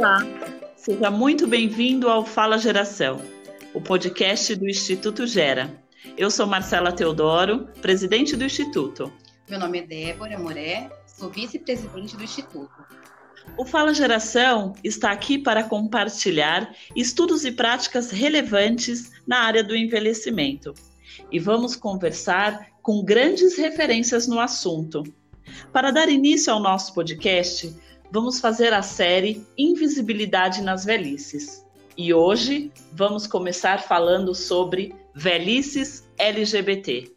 Olá, seja muito bem-vindo ao Fala Geração, o podcast do Instituto Gera. Eu sou Marcela Teodoro, presidente do Instituto. Meu nome é Débora Moré, sou vice-presidente do Instituto. O Fala Geração está aqui para compartilhar estudos e práticas relevantes na área do envelhecimento. E vamos conversar com grandes referências no assunto. Para dar início ao nosso podcast, vamos fazer a série Invisibilidade nas Velhices. E hoje vamos começar falando sobre velhices LGBT.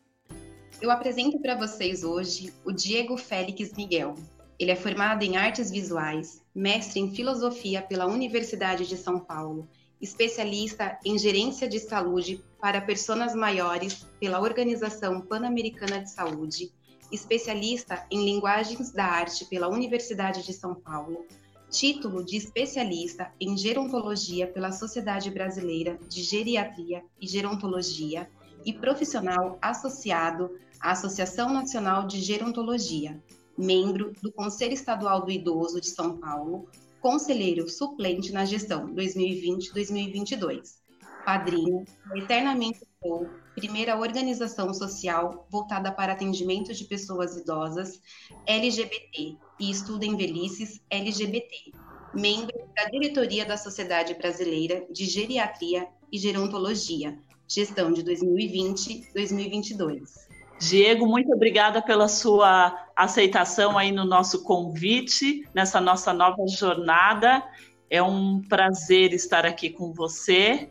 Eu apresento para vocês hoje o Diego Félix Miguel. Ele é formado em artes visuais, mestre em filosofia pela Universidade de São Paulo, especialista em gerência de saúde para personas maiores pela Organização Pan-Americana de Saúde especialista em linguagens da arte pela Universidade de São Paulo, título de especialista em gerontologia pela Sociedade Brasileira de Geriatria e Gerontologia e profissional associado à Associação Nacional de Gerontologia, membro do Conselho Estadual do Idoso de São Paulo, conselheiro suplente na gestão 2020-2022, padrinho Eternamente Sou primeira organização social voltada para atendimento de pessoas idosas LGBT e estuda em velhices LGBT, membro da diretoria da Sociedade Brasileira de Geriatria e Gerontologia, gestão de 2020-2022. Diego, muito obrigada pela sua aceitação aí no nosso convite, nessa nossa nova jornada. É um prazer estar aqui com você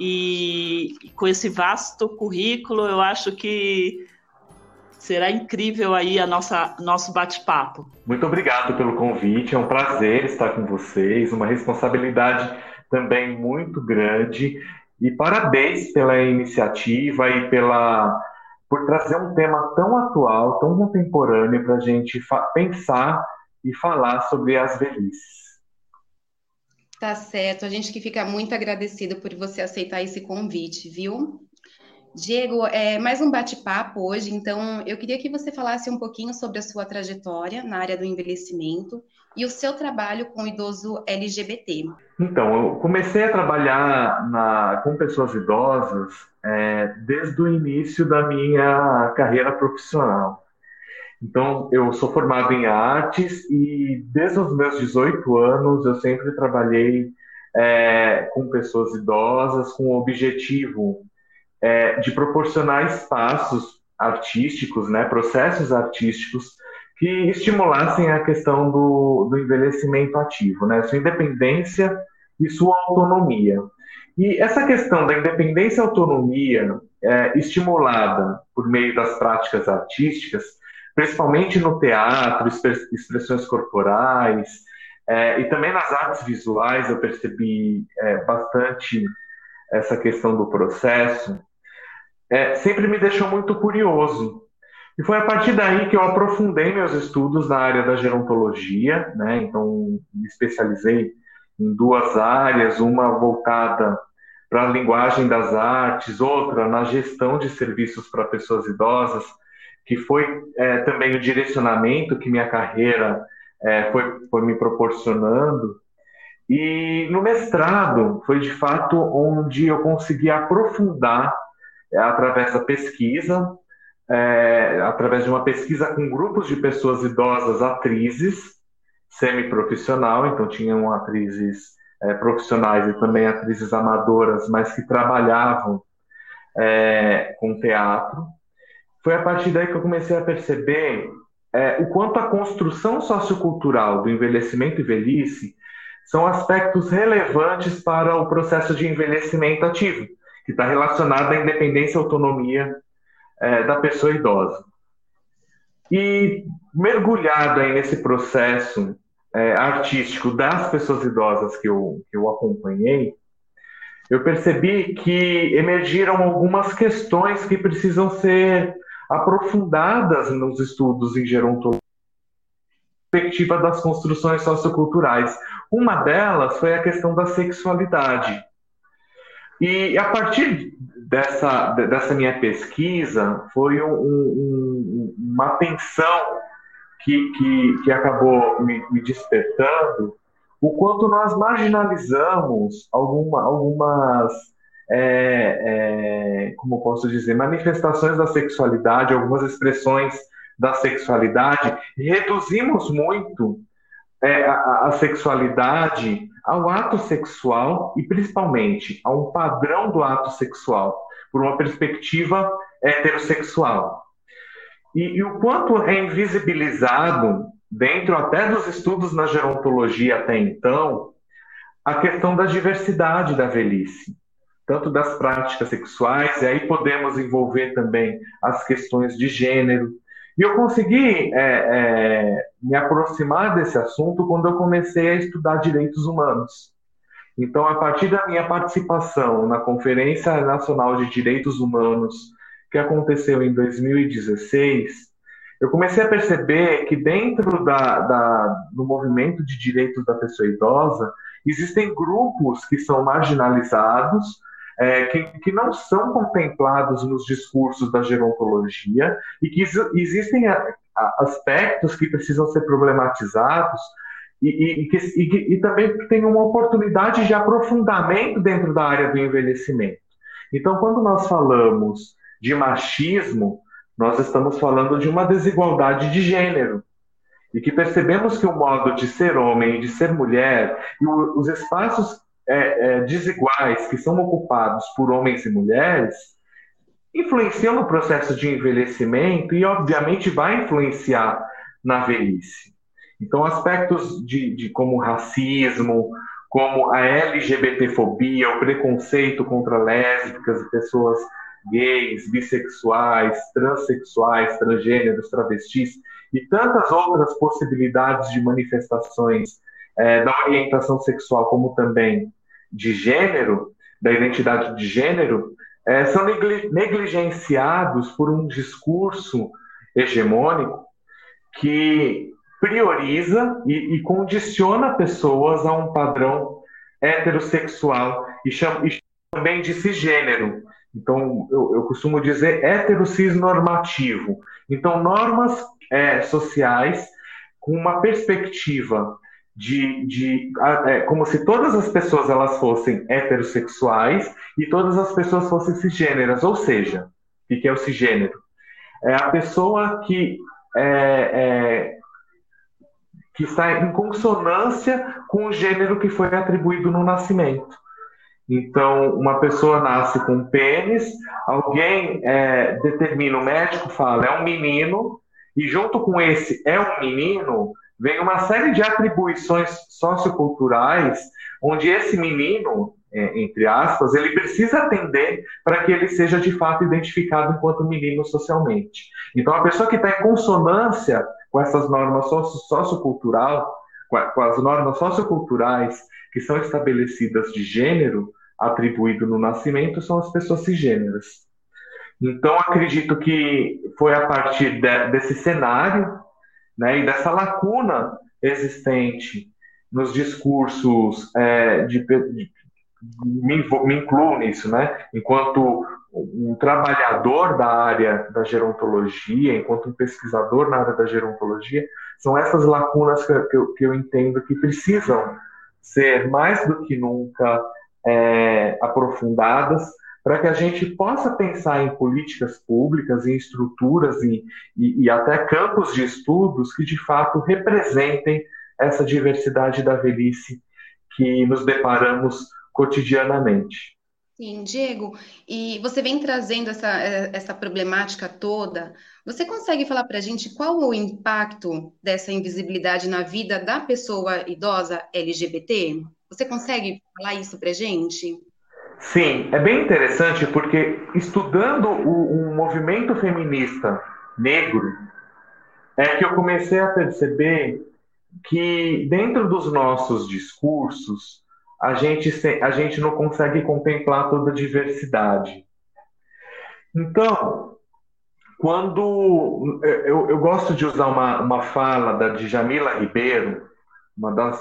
e com esse vasto currículo, eu acho que será incrível aí a nossa nosso bate-papo. Muito obrigado pelo convite, é um prazer estar com vocês, uma responsabilidade também muito grande e parabéns pela iniciativa e pela por trazer um tema tão atual, tão contemporâneo para a gente pensar e falar sobre as velhices. Tá certo, a gente que fica muito agradecido por você aceitar esse convite, viu? Diego, é mais um bate-papo hoje, então eu queria que você falasse um pouquinho sobre a sua trajetória na área do envelhecimento e o seu trabalho com o idoso LGBT. Então, eu comecei a trabalhar na, com pessoas idosas é, desde o início da minha carreira profissional. Então, eu sou formado em artes e desde os meus 18 anos eu sempre trabalhei é, com pessoas idosas com o objetivo é, de proporcionar espaços artísticos, né, processos artísticos que estimulassem a questão do, do envelhecimento ativo, né, sua independência e sua autonomia. E essa questão da independência e autonomia é, estimulada por meio das práticas artísticas principalmente no teatro, expressões corporais, é, e também nas artes visuais eu percebi é, bastante essa questão do processo, é, sempre me deixou muito curioso. E foi a partir daí que eu aprofundei meus estudos na área da gerontologia, né? então me especializei em duas áreas, uma voltada para a linguagem das artes, outra na gestão de serviços para pessoas idosas, que foi é, também o direcionamento que minha carreira é, foi, foi me proporcionando. E no mestrado foi de fato onde eu consegui aprofundar é, através da pesquisa, é, através de uma pesquisa com grupos de pessoas idosas, atrizes, semi-profissional, então tinham atrizes é, profissionais e também atrizes amadoras, mas que trabalhavam é, com teatro foi a partir daí que eu comecei a perceber é, o quanto a construção sociocultural do envelhecimento e velhice são aspectos relevantes para o processo de envelhecimento ativo, que está relacionado à independência e autonomia é, da pessoa idosa. E mergulhado aí nesse processo é, artístico das pessoas idosas que eu, que eu acompanhei, eu percebi que emergiram algumas questões que precisam ser aprofundadas nos estudos em gerontologia perspectiva das construções socioculturais. Uma delas foi a questão da sexualidade. E a partir dessa, dessa minha pesquisa, foi um, um, uma atenção que, que, que acabou me, me, despertando o quanto nós marginalizamos alguma, algumas, é, é, como posso dizer, manifestações da sexualidade, algumas expressões da sexualidade, reduzimos muito é, a, a, sexualidade ao ato sexual e principalmente a um padrão do ato sexual, por uma perspectiva heterossexual. E, e o quanto é invisibilizado, dentro até dos estudos na gerontologia até então, a questão da diversidade da velhice, tanto das práticas sexuais, e aí podemos envolver também as questões de gênero, e eu consegui é, é, me aproximar desse assunto quando eu comecei a estudar direitos humanos. Então, a partir da minha participação na Conferência Nacional de Direitos Humanos, que aconteceu em 2016, eu comecei a perceber que dentro da, da, do movimento de direitos da pessoa idosa, existem grupos que são marginalizados, é, que, que, não são contemplados nos discursos da gerontologia e que existem a, a, aspectos que precisam ser problematizados e, e, e, que, e, também tem uma oportunidade de aprofundamento dentro da área do envelhecimento. Então, quando nós falamos de machismo, nós estamos falando de uma desigualdade de gênero. E que percebemos que o modo de ser homem e de ser mulher, e os espaços é, é, desiguais que são ocupados por homens e mulheres influenciam no processo de envelhecimento e, obviamente, vai influenciar na velhice. Então, aspectos de, de como racismo, como a LGBTfobia, o preconceito contra lésbicas e pessoas gays, bissexuais, transexuais, transgêneros, travestis e tantas outras possibilidades de manifestações é, da orientação sexual, como também de gênero, da identidade de gênero, é, são negligenciados por um discurso hegemônico que prioriza e, e condiciona pessoas a um padrão heterossexual e chama, e chama também de cisgênero. Então, eu, eu costumo dizer heterocis normativo. Então, normas é, sociais com uma perspectiva de, de é, como se todas as pessoas elas fossem heterossexuais e todas as pessoas fossem cisgêneras, ou seja, o que é o cisgênero? É a pessoa que é, é, que está em consonância com o gênero que foi atribuído no nascimento. Então, uma pessoa nasce com um pênis, alguém é, determina, o médico fala, é um menino, e junto com esse é um menino, vem uma série de atribuições socioculturais onde esse menino, é, entre aspas, ele precisa atender para que ele seja de fato identificado enquanto menino socialmente. Então, a pessoa que está em consonância com essas normas sociocultural, com as normas socioculturais que são estabelecidas de gênero atribuído no nascimento, são as pessoas cisgêneras. Então, acredito que foi a partir de, desse cenário né, e dessa lacuna existente nos discursos é, de, de me, me, incluo nisso, né? Enquanto um trabalhador da área da gerontologia, enquanto um pesquisador na área da gerontologia, são essas lacunas que, eu, que eu, entendo que precisam ser mais do que nunca é, aprofundadas para que a gente possa pensar em políticas públicas, em estruturas e, e, e até campos de estudos que de fato representem essa diversidade da velhice que nos deparamos cotidianamente. Sim, Diego, e você vem trazendo essa, essa problemática toda. Você consegue falar para a gente qual o impacto dessa invisibilidade na vida da pessoa idosa LGBT? Você consegue falar isso para a gente? Sim, é bem interessante porque estudando o, o movimento feminista negro, é que eu comecei a perceber que dentro dos nossos discursos a gente, a gente não consegue contemplar toda a diversidade. Então, quando eu, eu gosto de usar uma, uma fala da Djamila Ribeiro, uma das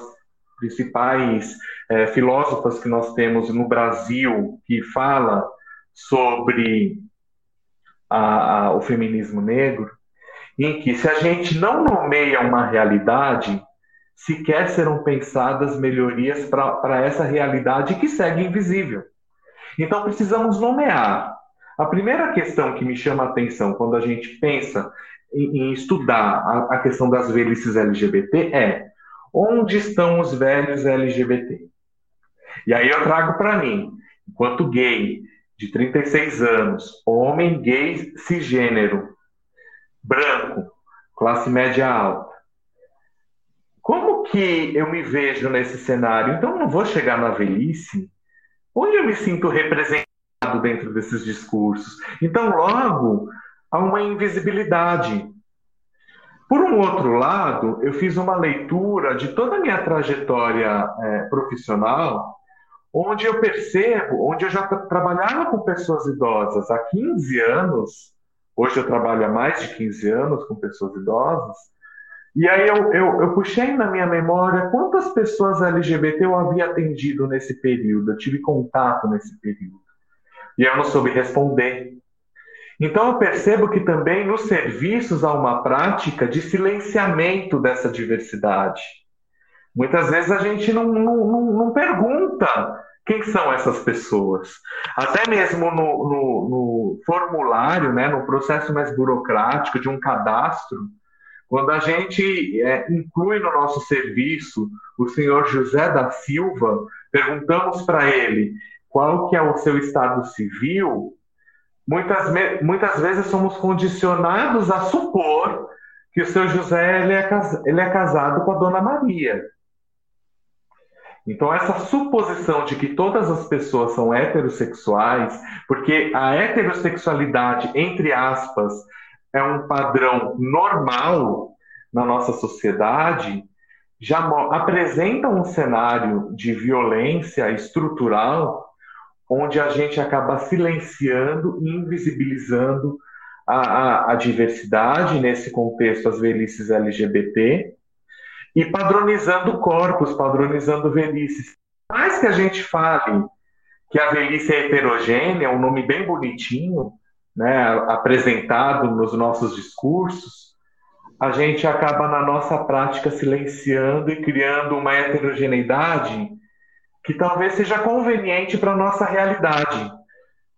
principais é, filósofas que nós temos no Brasil que fala sobre a, a, o feminismo negro, em que se a gente não nomeia uma realidade, sequer serão pensadas melhorias para essa realidade que segue invisível. Então precisamos nomear. A primeira questão que me chama a atenção quando a gente pensa em, em estudar a, a questão das velhices LGBT é onde estão os velhos LGBT? E aí eu trago para mim, enquanto gay, de 36 anos, homem gay cisgênero, branco, classe média alta. Como que eu me vejo nesse cenário? Então não vou chegar na velhice onde eu me sinto representado dentro desses discursos. Então logo há uma invisibilidade. Por um outro lado, eu fiz uma leitura de toda a minha trajetória é, profissional onde eu percebo, onde eu já trabalhava com pessoas idosas há 15 anos, hoje eu trabalho há mais de 15 anos com pessoas idosas, e aí eu, eu, eu puxei na minha memória quantas pessoas LGBT eu havia atendido nesse período, eu tive contato nesse período. E eu não soube responder. Então eu percebo que também nos serviços há uma prática de silenciamento dessa diversidade. Muitas vezes a gente não, não, não pergunta quem são essas pessoas. Até mesmo no, no, no, formulário, né, no processo mais burocrático de um cadastro, quando a gente é, inclui no nosso serviço o senhor José da Silva, perguntamos para ele qual que é o seu estado civil, muitas, muitas vezes somos condicionados a supor que o seu José ele é, ele é casado com a dona Maria. Então, essa suposição de que todas as pessoas são heterossexuais, porque a heterossexualidade, entre aspas, é um padrão normal na nossa sociedade, já apresenta um cenário de violência estrutural onde a gente acaba silenciando e invisibilizando a, a, a diversidade, nesse contexto, as velhices LGBT, e padronizando corpos, padronizando velhices. Mais que a gente fale que a velhice é heterogênea, é um nome bem bonitinho, né, apresentado nos nossos discursos, a gente acaba na nossa prática silenciando e criando uma heterogeneidade que talvez seja conveniente para a nossa realidade,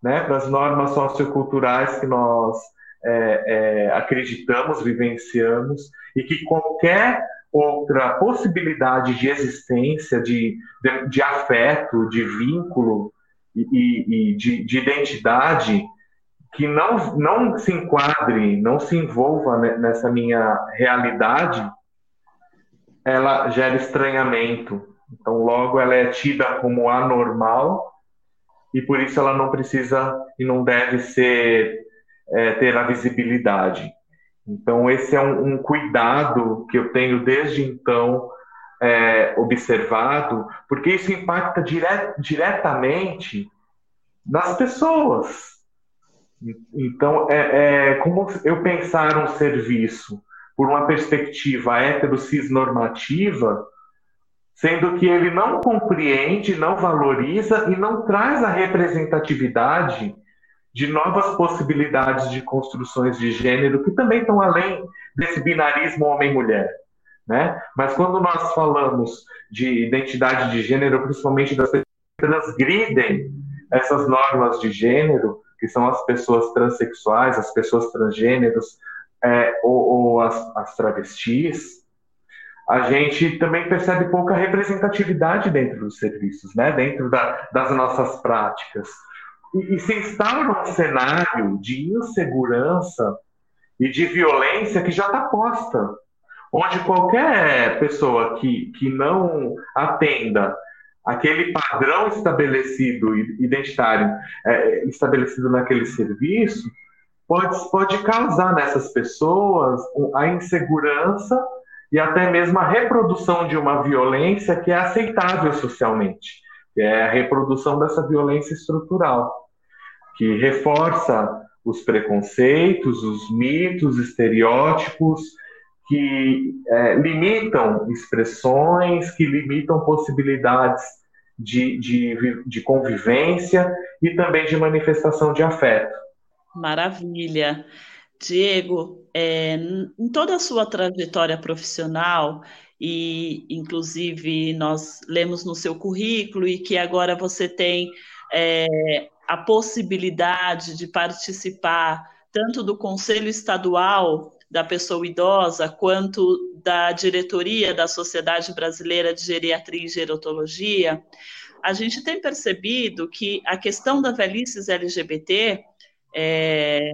né, para as normas socioculturais que nós é, é, acreditamos, vivenciamos, e que qualquer outra possibilidade de existência, de, de, de afeto, de vínculo e, e, de, de, identidade que não, não se enquadre, não se envolva nessa minha realidade, ela gera estranhamento. Então, logo, ela é tida como anormal e por isso ela não precisa e não deve ser é, ter a visibilidade. Então, esse é um, um cuidado que eu tenho desde então é, observado, porque isso impacta dire diretamente nas pessoas. Então, é, é, como eu pensar um serviço por uma perspectiva heterocis normativa, sendo que ele não compreende, não valoriza e não traz a representatividade de novas possibilidades de construções de gênero que também estão além desse binarismo homem-mulher. Né? Mas quando nós falamos de identidade de gênero, principalmente das pessoas que transgridem essas normas de gênero, que são as pessoas transexuais, as pessoas transgêneros é, ou, ou as, as travestis, a gente também percebe pouca representatividade dentro dos serviços, né? dentro da, das nossas práticas e, e se instala um cenário de insegurança e de violência que já está posta, onde qualquer pessoa que, que não atenda aquele padrão estabelecido, identitário, é, estabelecido naquele serviço, pode, pode causar nessas pessoas a insegurança e até mesmo a reprodução de uma violência que é aceitável socialmente, que é a reprodução dessa violência estrutural que reforça os preconceitos, os mitos, estereótipos, que é, limitam expressões, que limitam possibilidades de, de, de convivência e também de manifestação de afeto. Maravilha. Diego, é, em toda a sua trajetória profissional, e inclusive nós lemos no seu currículo e que agora você tem é, a possibilidade de participar tanto do Conselho Estadual da Pessoa Idosa quanto da diretoria da Sociedade Brasileira de Geriatria e Gerontologia, a gente tem percebido que a questão da velhice LGBT é,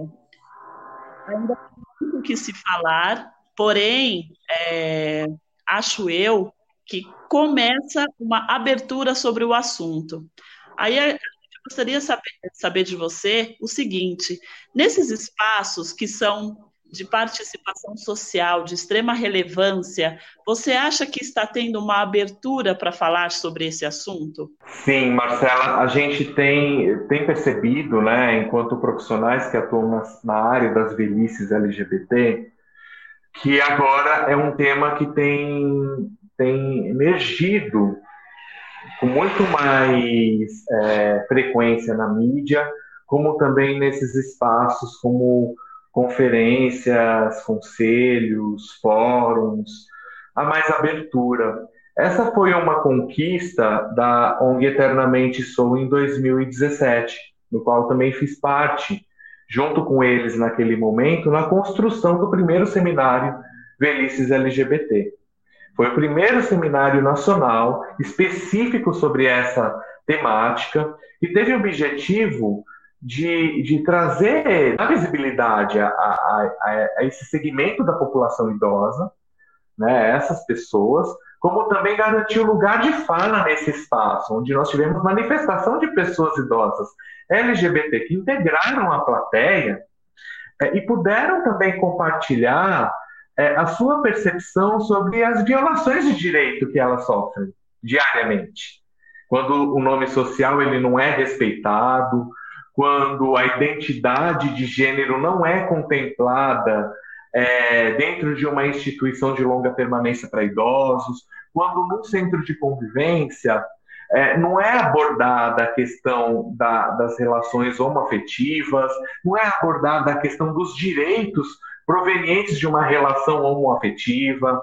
ainda tem muito que se falar, porém, é, acho eu que começa uma abertura sobre o assunto. Aí gostaria de saber, saber de você o seguinte: nesses espaços que são de participação social de extrema relevância, você acha que está tendo uma abertura para falar sobre esse assunto? Sim, Marcela, a gente tem, tem percebido, né, enquanto profissionais que atuam na, na área das velhices LGBT, que agora é um tema que tem, tem emergido com muito mais é, frequência na mídia, como também nesses espaços como conferências, conselhos, fóruns, há mais abertura. Essa foi uma conquista da ONG Eternamente Sou em 2017, no qual também fiz parte, junto com eles naquele momento, na construção do primeiro seminário Velhices LGBT. Foi o primeiro seminário nacional específico sobre essa temática e teve o objetivo de, de trazer a visibilidade a, a, a, a, esse segmento da população idosa, né, essas pessoas, como também garantir o lugar de fala nesse espaço, onde nós tivemos manifestação de pessoas idosas LGBT que integraram a plateia é, e puderam também compartilhar é, a sua percepção sobre as violações de direito que elas sofrem diariamente. Quando o nome social ele não é respeitado, quando a identidade de gênero não é contemplada é, dentro de uma instituição de longa permanência para idosos, quando no centro de convivência é, não é abordada a questão da, das relações homoafetivas, não é abordada a questão dos direitos provenientes de uma relação homoafetiva,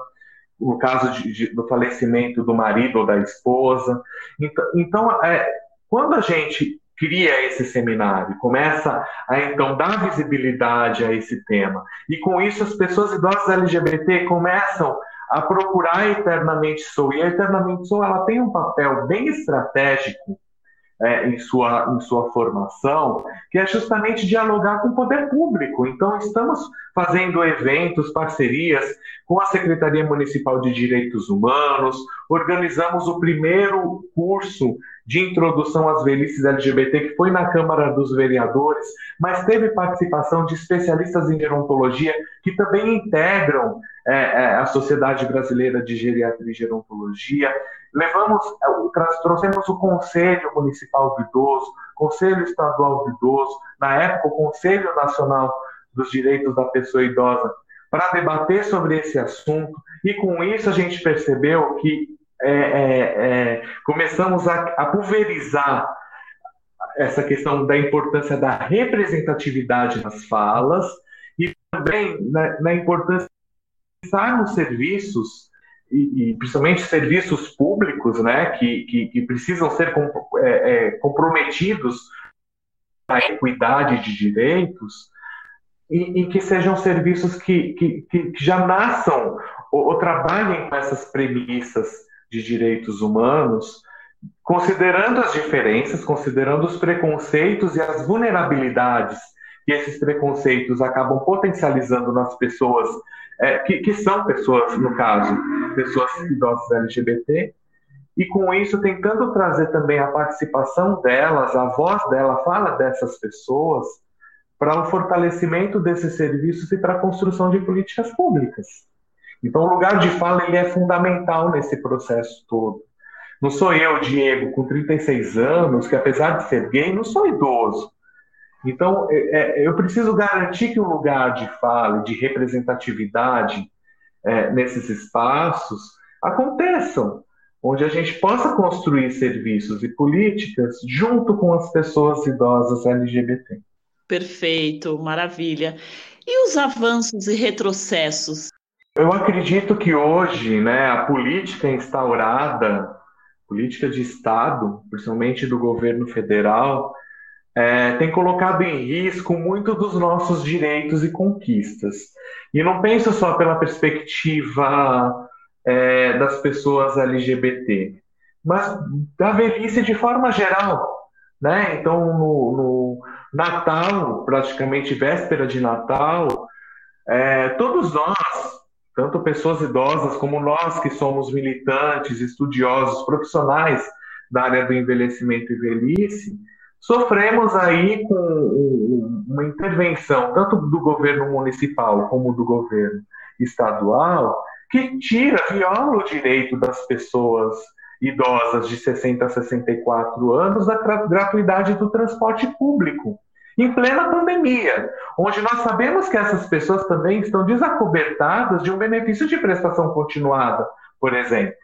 no caso de, de, do falecimento do marido ou da esposa. Então, então é, quando a gente cria esse seminário, começa a então dar visibilidade a esse tema. E com isso as pessoas idosas LGBT começam a procurar Eternamente Sou. E a Eternamente Sou ela tem um papel bem estratégico é, em, sua, em sua formação, que é justamente dialogar com o poder público. Então, estamos fazendo eventos, parcerias com a Secretaria Municipal de Direitos Humanos, organizamos o primeiro curso de introdução às velhices LGBT, que foi na Câmara dos Vereadores, mas teve participação de especialistas em gerontologia que também integram é, é, a Sociedade Brasileira de Geriatria e Gerontologia. Levamos, é, trouxemos o Conselho Municipal do Idoso, Conselho Estadual do Idoso, na época o Conselho Nacional dos Direitos da Pessoa Idosa, para debater sobre esse assunto, e com isso a gente percebeu que é, é, é, começamos a, a pulverizar essa questão da importância da representatividade nas falas e também na, na importância de pensar nos serviços e, e, principalmente serviços públicos, né, que, que, que precisam ser com, é, é, comprometidos à equidade de direitos e, e que sejam serviços que, que, que já nasçam ou, ou trabalhem com essas premissas de direitos humanos, considerando as diferenças, considerando os preconceitos e as vulnerabilidades que esses preconceitos acabam potencializando nas pessoas, é, que, que, são pessoas, no caso, pessoas idosas LGBT, e com isso tentando trazer também a participação delas, a voz dela, a fala dessas pessoas, para o fortalecimento desses serviços e para a construção de políticas públicas. Então, o lugar de fala ele é fundamental nesse processo todo. Não sou eu, Diego, com 36 anos, que apesar de ser gay, não sou idoso. Então, é, é, eu preciso garantir que o lugar de fala, de representatividade é, nesses espaços aconteçam, onde a gente possa construir serviços e políticas junto com as pessoas idosas LGBT. Perfeito, maravilha. E os avanços e retrocessos? Eu acredito que hoje, né, a política instaurada, política de Estado, principalmente do governo federal, é, tem colocado em risco muito dos nossos direitos e conquistas. E não penso só pela perspectiva é, das pessoas LGBT, mas da velhice de forma geral. Né? Então, no, no Natal, praticamente véspera de Natal, é, todos nós, tanto pessoas idosas como nós que somos militantes, estudiosos, profissionais da área do envelhecimento e velhice, sofremos aí com uma intervenção tanto do governo municipal como do governo estadual que tira, viola o direito das pessoas idosas de 60 a 64 anos da gratuidade do transporte público, em plena pandemia, onde nós sabemos que essas pessoas também estão desacobertadas de um benefício de prestação continuada, por exemplo.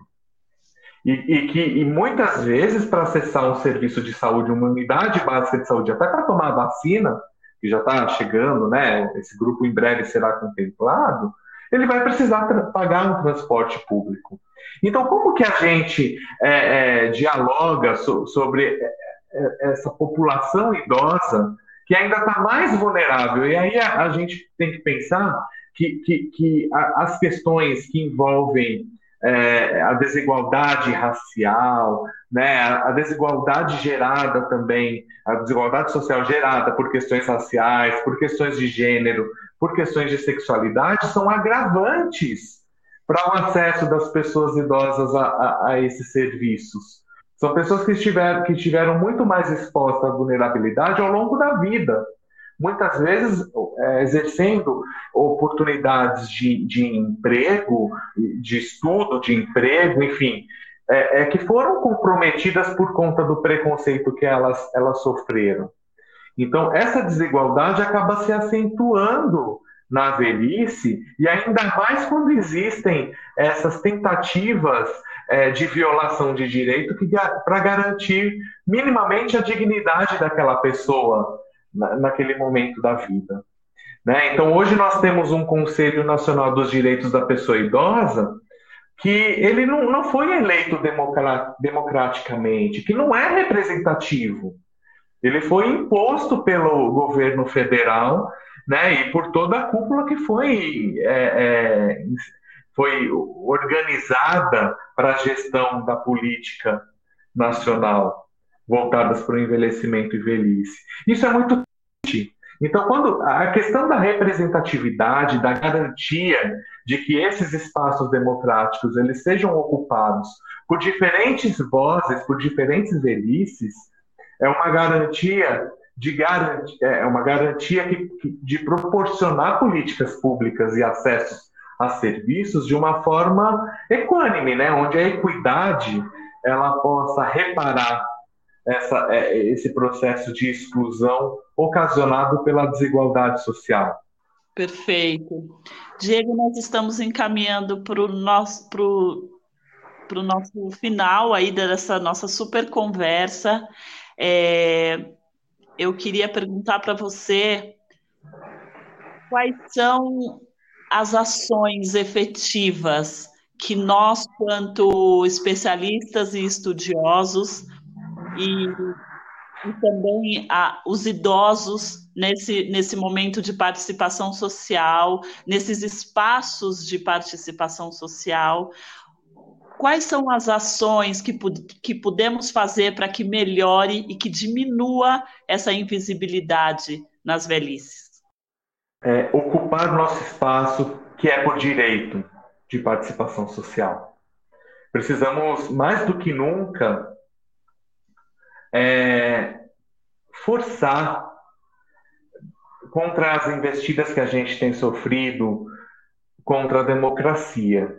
E, e que e muitas vezes, para acessar um serviço de saúde, uma unidade básica de saúde, até para tomar vacina, que já está chegando, né? Esse grupo em breve será contemplado, ele vai precisar pagar um transporte público. Então, como que a gente é, é, dialoga so, sobre é, é, essa população idosa que ainda está mais vulnerável? E aí a, a, gente tem que pensar que, que, que a, as questões que envolvem é, a desigualdade racial, né, a desigualdade gerada também, a desigualdade social gerada por questões raciais, por questões de gênero, por questões de sexualidade, são agravantes para o acesso das pessoas idosas a, a, a, esses serviços. São pessoas que estiveram, que estiveram muito mais expostas à vulnerabilidade ao longo da vida. Muitas vezes é, exercendo oportunidades de, de emprego, de estudo, de emprego, enfim, é, é, que foram comprometidas por conta do preconceito que elas, elas sofreram. Então, essa desigualdade acaba se acentuando na velhice, e ainda mais quando existem essas tentativas é, de violação de direito para garantir minimamente a dignidade daquela pessoa na, naquele momento da vida. Né? Então, hoje nós temos um Conselho Nacional dos Direitos da Pessoa Idosa que ele não, não foi eleito democraticamente, que não é representativo. Ele foi imposto pelo governo federal né, e por toda a cúpula que foi, é, é, foi organizada para a gestão da política nacional voltadas para o envelhecimento e velhice. Isso é muito triste. Então, quando a questão da representatividade, da garantia de que esses espaços democráticos eles sejam ocupados por diferentes vozes, por diferentes velhices, é uma garantia de garantia, é uma garantia que, de proporcionar políticas públicas e acessos a serviços de uma forma equânime, né? onde a equidade ela possa reparar essa, é, esse processo de exclusão ocasionado pela desigualdade social. Perfeito. Diego, nós estamos encaminhando para o nosso, pro, pro nosso final aí dessa nossa super conversa. É, eu queria perguntar para você quais são as ações efetivas que nós, quanto especialistas e estudiosos, e, e também a, os idosos nesse, nesse momento de participação social, nesses espaços de participação social, quais são as ações que, que podemos fazer para que melhore e que diminua essa invisibilidade nas velhices? É, ocupar nosso espaço, que é por direito de participação social. Precisamos, mais do que nunca, é, forçar contra as investidas que a gente tem sofrido contra a democracia.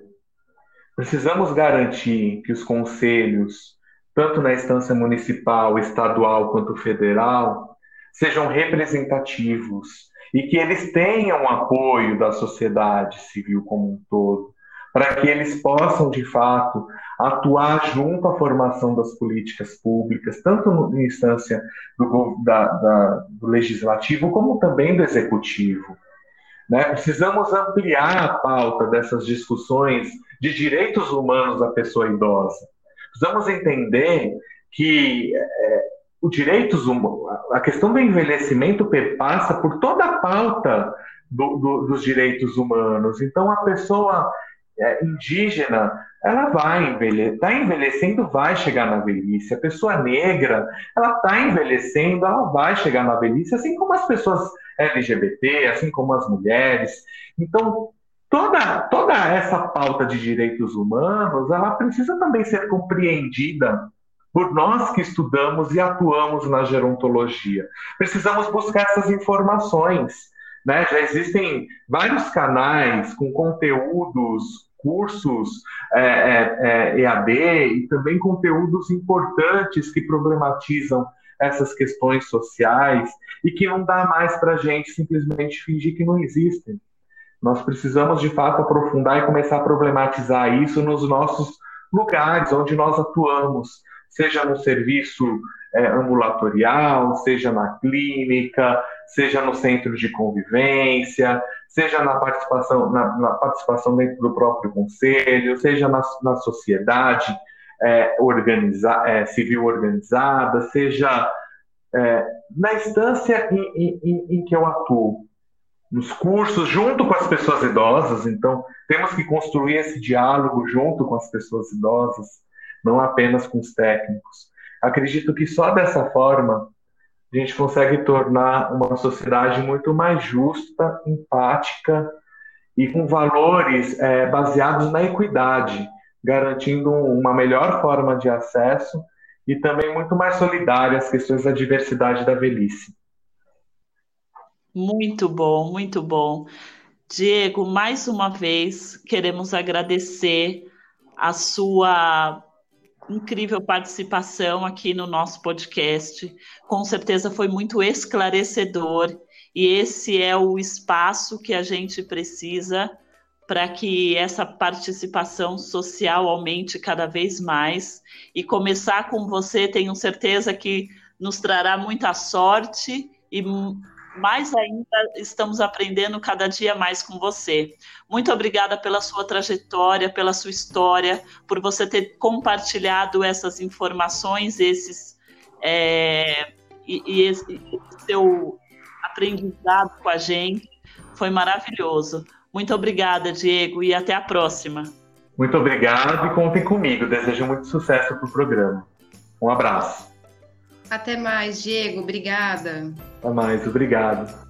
Precisamos garantir que os conselhos, tanto na instância municipal, estadual quanto federal, sejam representativos e que eles tenham apoio da sociedade civil como um todo, para que eles possam, de fato, atuar junto à formação das políticas públicas, tanto na instância do, da, da, do legislativo como também do executivo. Né? Precisamos ampliar a pauta dessas discussões de direitos humanos da pessoa idosa. Precisamos entender que é, o direitos a questão do envelhecimento passa por toda a pauta do, do, dos direitos humanos. Então, a pessoa é, indígena, ela vai envelhecer, está envelhecendo, vai chegar na velhice. A pessoa negra, ela está envelhecendo, ela vai chegar na velhice, assim como as pessoas LGBT, assim como as mulheres. Então, toda, toda essa pauta de direitos humanos, ela precisa também ser compreendida por nós que estudamos e atuamos na gerontologia. Precisamos buscar essas informações. Né? Já existem vários canais com conteúdos, cursos é, é, é, EAD e também conteúdos importantes que problematizam essas questões sociais e que não dá mais para a gente simplesmente fingir que não existem. Nós precisamos, de fato, aprofundar e começar a problematizar isso nos nossos lugares onde nós atuamos, seja no serviço é, ambulatorial, seja na clínica, seja no centro de convivência, seja na participação, na, na participação dentro do próprio conselho, seja na, na sociedade é, organiza, é, civil organizada, seja é, na instância em, em, em que eu atuo, nos cursos, junto com as pessoas idosas. Então, temos que construir esse diálogo junto com as pessoas idosas, não apenas com os técnicos. Acredito que só dessa forma a gente consegue tornar uma sociedade muito mais justa, empática e com valores é, baseados na equidade, garantindo uma melhor forma de acesso e também muito mais solidária às questões da diversidade da velhice. Muito bom, muito bom. Diego, mais uma vez queremos agradecer a sua incrível participação aqui no nosso podcast. Com certeza foi muito esclarecedor e esse é o espaço que a gente precisa para que essa participação social aumente cada vez mais. E começar com você, tenho certeza que nos trará muita sorte e mais ainda estamos aprendendo cada dia mais com você. Muito obrigada pela sua trajetória, pela sua história, por você ter compartilhado essas informações, esses é, e, e esse seu aprendizado com a gente. Foi maravilhoso. Muito obrigada, Diego, e até a próxima. Muito obrigado e contem comigo. Desejo muito sucesso para o programa. Um abraço. Até mais, Diego. Obrigada. Até mais, obrigado.